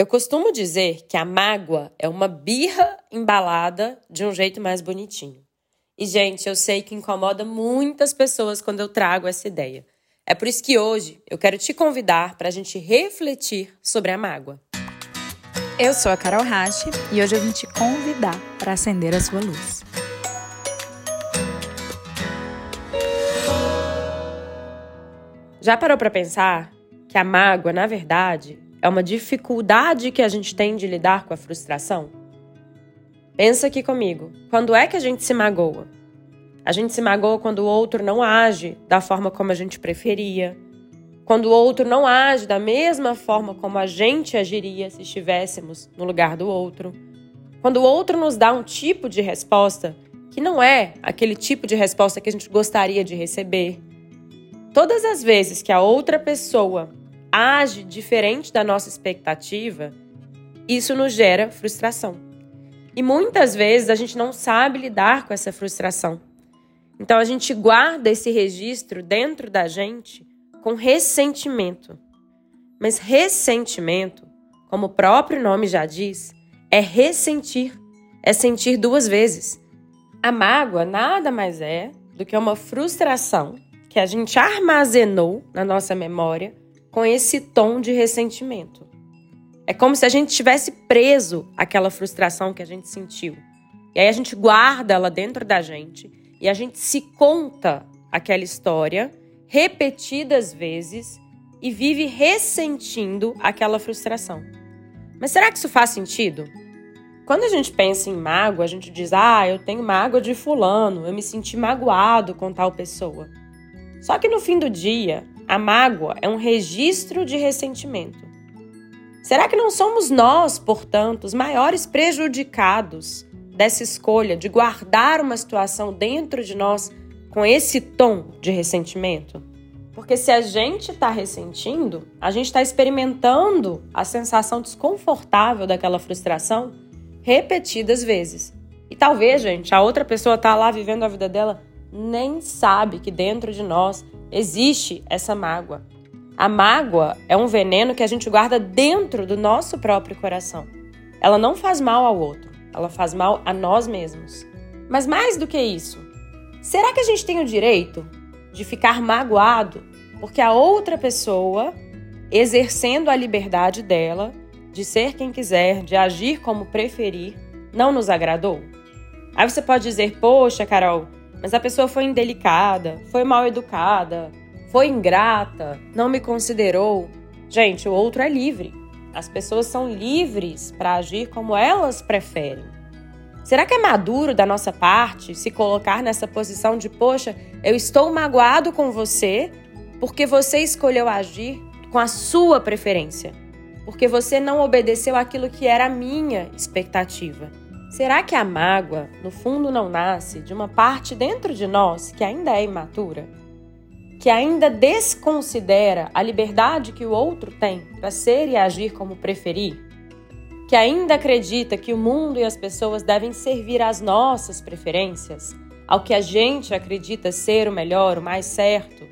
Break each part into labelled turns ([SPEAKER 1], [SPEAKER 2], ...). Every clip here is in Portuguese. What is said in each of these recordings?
[SPEAKER 1] Eu costumo dizer que a mágoa é uma birra embalada de um jeito mais bonitinho. E, gente, eu sei que incomoda muitas pessoas quando eu trago essa ideia. É por isso que hoje eu quero te convidar para a gente refletir sobre a mágoa.
[SPEAKER 2] Eu sou a Carol Rache e hoje eu vim te convidar para acender a sua luz.
[SPEAKER 1] Já parou para pensar que a mágoa, na verdade, é uma dificuldade que a gente tem de lidar com a frustração? Pensa aqui comigo. Quando é que a gente se magoa? A gente se magoa quando o outro não age da forma como a gente preferia. Quando o outro não age da mesma forma como a gente agiria se estivéssemos no lugar do outro. Quando o outro nos dá um tipo de resposta que não é aquele tipo de resposta que a gente gostaria de receber. Todas as vezes que a outra pessoa age diferente da nossa expectativa, isso nos gera frustração. E muitas vezes a gente não sabe lidar com essa frustração. Então a gente guarda esse registro dentro da gente com ressentimento. Mas ressentimento, como o próprio nome já diz, é ressentir, é sentir duas vezes. A mágoa nada mais é do que uma frustração que a gente armazenou na nossa memória com esse tom de ressentimento. É como se a gente tivesse preso aquela frustração que a gente sentiu. E aí a gente guarda ela dentro da gente e a gente se conta aquela história repetidas vezes e vive ressentindo aquela frustração. Mas será que isso faz sentido? Quando a gente pensa em mágoa, a gente diz: "Ah, eu tenho mágoa de fulano, eu me senti magoado com tal pessoa". Só que no fim do dia, a mágoa é um registro de ressentimento. Será que não somos nós, portanto, os maiores prejudicados dessa escolha de guardar uma situação dentro de nós com esse tom de ressentimento? Porque se a gente está ressentindo, a gente está experimentando a sensação desconfortável daquela frustração repetidas vezes. E talvez, gente, a outra pessoa está lá vivendo a vida dela nem sabe que dentro de nós existe essa mágoa. A mágoa é um veneno que a gente guarda dentro do nosso próprio coração. Ela não faz mal ao outro, ela faz mal a nós mesmos. Mas mais do que isso, será que a gente tem o direito de ficar magoado porque a outra pessoa, exercendo a liberdade dela, de ser quem quiser, de agir como preferir, não nos agradou? Aí você pode dizer, poxa, Carol, mas a pessoa foi indelicada, foi mal educada, foi ingrata, não me considerou. Gente, o outro é livre. As pessoas são livres para agir como elas preferem. Será que é maduro da nossa parte se colocar nessa posição de, poxa, eu estou magoado com você porque você escolheu agir com a sua preferência? Porque você não obedeceu aquilo que era a minha expectativa? Será que a mágoa, no fundo, não nasce de uma parte dentro de nós que ainda é imatura? Que ainda desconsidera a liberdade que o outro tem para ser e agir como preferir? Que ainda acredita que o mundo e as pessoas devem servir às nossas preferências, ao que a gente acredita ser o melhor, o mais certo?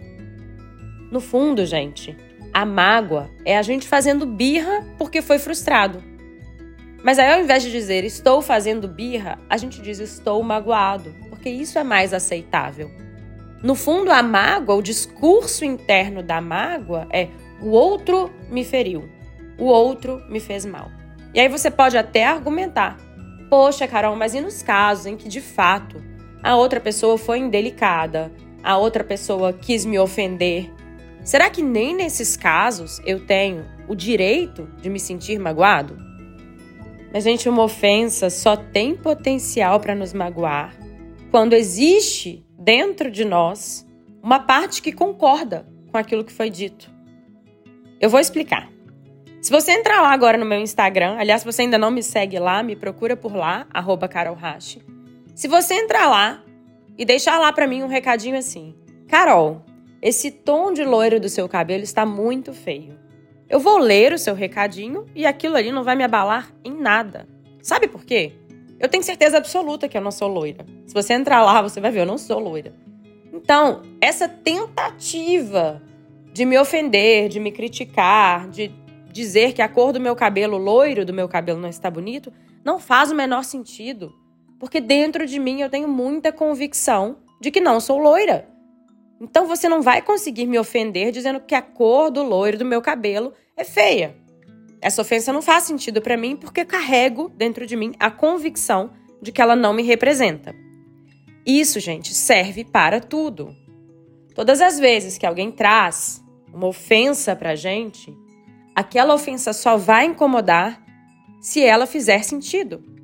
[SPEAKER 1] No fundo, gente, a mágoa é a gente fazendo birra porque foi frustrado mas aí, ao invés de dizer estou fazendo birra, a gente diz estou magoado, porque isso é mais aceitável. No fundo, a mágoa, o discurso interno da mágoa é o outro me feriu, o outro me fez mal. E aí você pode até argumentar: poxa, Carol, mas e nos casos em que de fato a outra pessoa foi indelicada, a outra pessoa quis me ofender? Será que nem nesses casos eu tenho o direito de me sentir magoado? Mas, gente, uma ofensa só tem potencial para nos magoar quando existe dentro de nós uma parte que concorda com aquilo que foi dito. Eu vou explicar. Se você entrar lá agora no meu Instagram, aliás, se você ainda não me segue lá, me procura por lá, arroba Se você entrar lá e deixar lá para mim um recadinho assim: Carol, esse tom de loiro do seu cabelo está muito feio. Eu vou ler o seu recadinho e aquilo ali não vai me abalar em nada. Sabe por quê? Eu tenho certeza absoluta que eu não sou loira. Se você entrar lá, você vai ver, eu não sou loira. Então, essa tentativa de me ofender, de me criticar, de dizer que a cor do meu cabelo loiro do meu cabelo não está bonito não faz o menor sentido. Porque dentro de mim eu tenho muita convicção de que não sou loira. Então você não vai conseguir me ofender dizendo que a cor do loiro do meu cabelo é feia. Essa ofensa não faz sentido para mim porque carrego dentro de mim a convicção de que ela não me representa. Isso, gente, serve para tudo. Todas as vezes que alguém traz uma ofensa pra gente, aquela ofensa só vai incomodar se ela fizer sentido.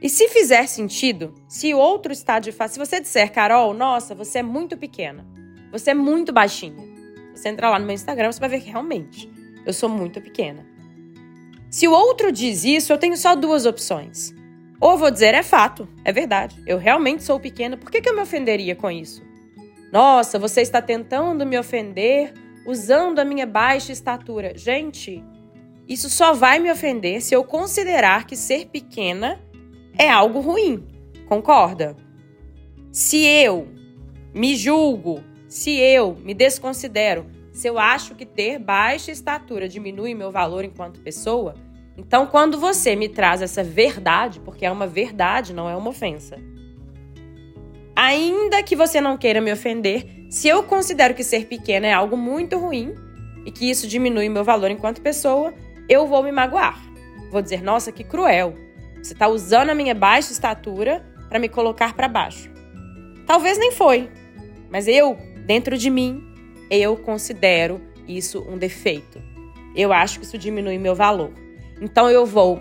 [SPEAKER 1] E se fizer sentido, se o outro está de fato, se você disser, Carol, nossa, você é muito pequena, você é muito baixinha. Você entrar lá no meu Instagram, você vai ver que realmente eu sou muito pequena. Se o outro diz isso, eu tenho só duas opções. Ou vou dizer, é fato, é verdade, eu realmente sou pequena, por que, que eu me ofenderia com isso? Nossa, você está tentando me ofender usando a minha baixa estatura. Gente, isso só vai me ofender se eu considerar que ser pequena é algo ruim. Concorda? Se eu me julgo, se eu me desconsidero, se eu acho que ter baixa estatura diminui meu valor enquanto pessoa, então quando você me traz essa verdade, porque é uma verdade, não é uma ofensa. Ainda que você não queira me ofender, se eu considero que ser pequena é algo muito ruim e que isso diminui meu valor enquanto pessoa, eu vou me magoar. Vou dizer, nossa, que cruel. Você está usando a minha baixa estatura para me colocar para baixo. Talvez nem foi, mas eu, dentro de mim, eu considero isso um defeito. Eu acho que isso diminui meu valor. Então eu vou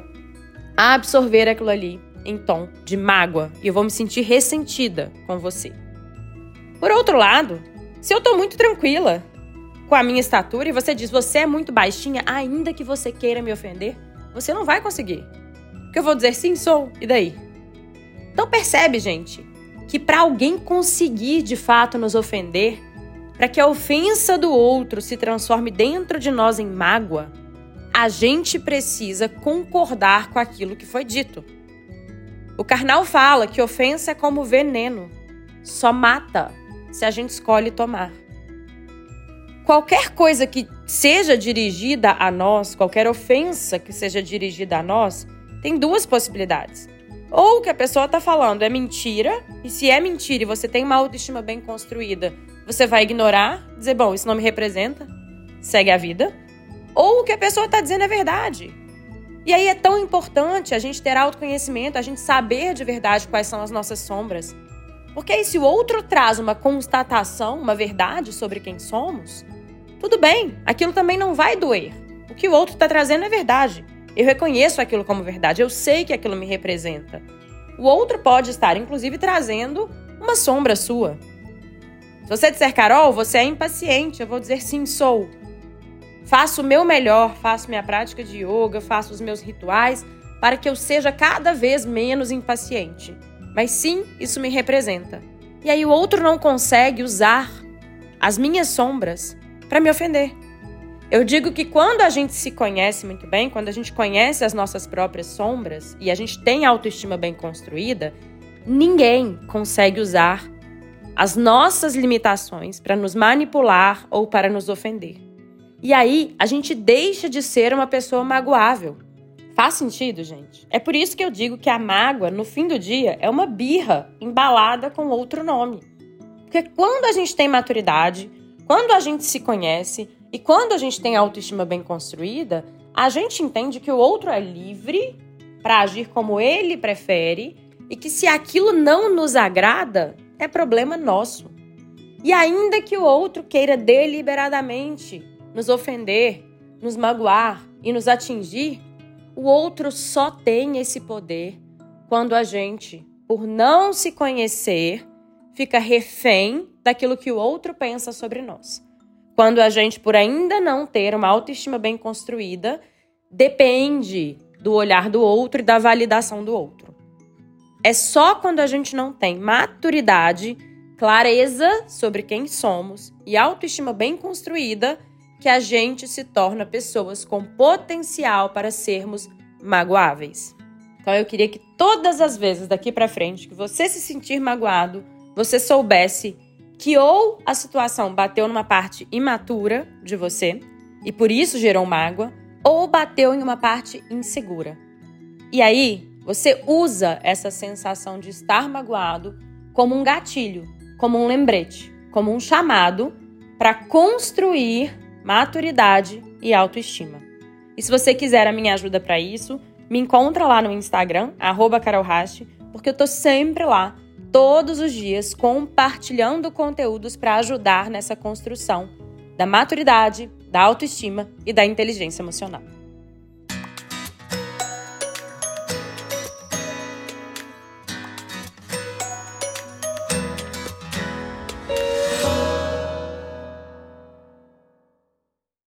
[SPEAKER 1] absorver aquilo ali em tom de mágoa e eu vou me sentir ressentida com você. Por outro lado, se eu tô muito tranquila com a minha estatura e você diz você é muito baixinha, ainda que você queira me ofender, você não vai conseguir. Que eu vou dizer sim, sou, e daí? Então percebe, gente, que para alguém conseguir de fato nos ofender, para que a ofensa do outro se transforme dentro de nós em mágoa, a gente precisa concordar com aquilo que foi dito. O carnal fala que ofensa é como veneno, só mata se a gente escolhe tomar. Qualquer coisa que seja dirigida a nós, qualquer ofensa que seja dirigida a nós, tem duas possibilidades. Ou o que a pessoa está falando é mentira, e se é mentira e você tem uma autoestima bem construída, você vai ignorar, dizer, bom, isso não me representa, segue a vida. Ou o que a pessoa está dizendo é verdade. E aí é tão importante a gente ter autoconhecimento, a gente saber de verdade quais são as nossas sombras. Porque aí, se o outro traz uma constatação, uma verdade sobre quem somos, tudo bem, aquilo também não vai doer. O que o outro está trazendo é verdade. Eu reconheço aquilo como verdade, eu sei que aquilo me representa. O outro pode estar, inclusive, trazendo uma sombra sua. Se você disser, Carol, você é impaciente, eu vou dizer sim, sou. Faço o meu melhor, faço minha prática de yoga, faço os meus rituais para que eu seja cada vez menos impaciente. Mas sim, isso me representa. E aí o outro não consegue usar as minhas sombras para me ofender. Eu digo que quando a gente se conhece muito bem, quando a gente conhece as nossas próprias sombras e a gente tem autoestima bem construída, ninguém consegue usar as nossas limitações para nos manipular ou para nos ofender. E aí a gente deixa de ser uma pessoa magoável. Faz sentido, gente? É por isso que eu digo que a mágoa, no fim do dia, é uma birra embalada com outro nome. Porque quando a gente tem maturidade, quando a gente se conhece, e quando a gente tem a autoestima bem construída, a gente entende que o outro é livre para agir como ele prefere e que se aquilo não nos agrada, é problema nosso. E ainda que o outro queira deliberadamente nos ofender, nos magoar e nos atingir, o outro só tem esse poder quando a gente, por não se conhecer, fica refém daquilo que o outro pensa sobre nós. Quando a gente, por ainda não ter uma autoestima bem construída, depende do olhar do outro e da validação do outro. É só quando a gente não tem maturidade, clareza sobre quem somos e autoestima bem construída que a gente se torna pessoas com potencial para sermos magoáveis. Então eu queria que todas as vezes daqui para frente que você se sentir magoado, você soubesse que ou a situação bateu numa parte imatura de você, e por isso gerou mágoa, ou bateu em uma parte insegura. E aí, você usa essa sensação de estar magoado como um gatilho, como um lembrete, como um chamado para construir maturidade e autoestima. E se você quiser a minha ajuda para isso, me encontra lá no Instagram, carolraste, porque eu tô sempre lá, todos os dias, compartilhando conteúdos para ajudar nessa construção da maturidade, da autoestima e da inteligência emocional.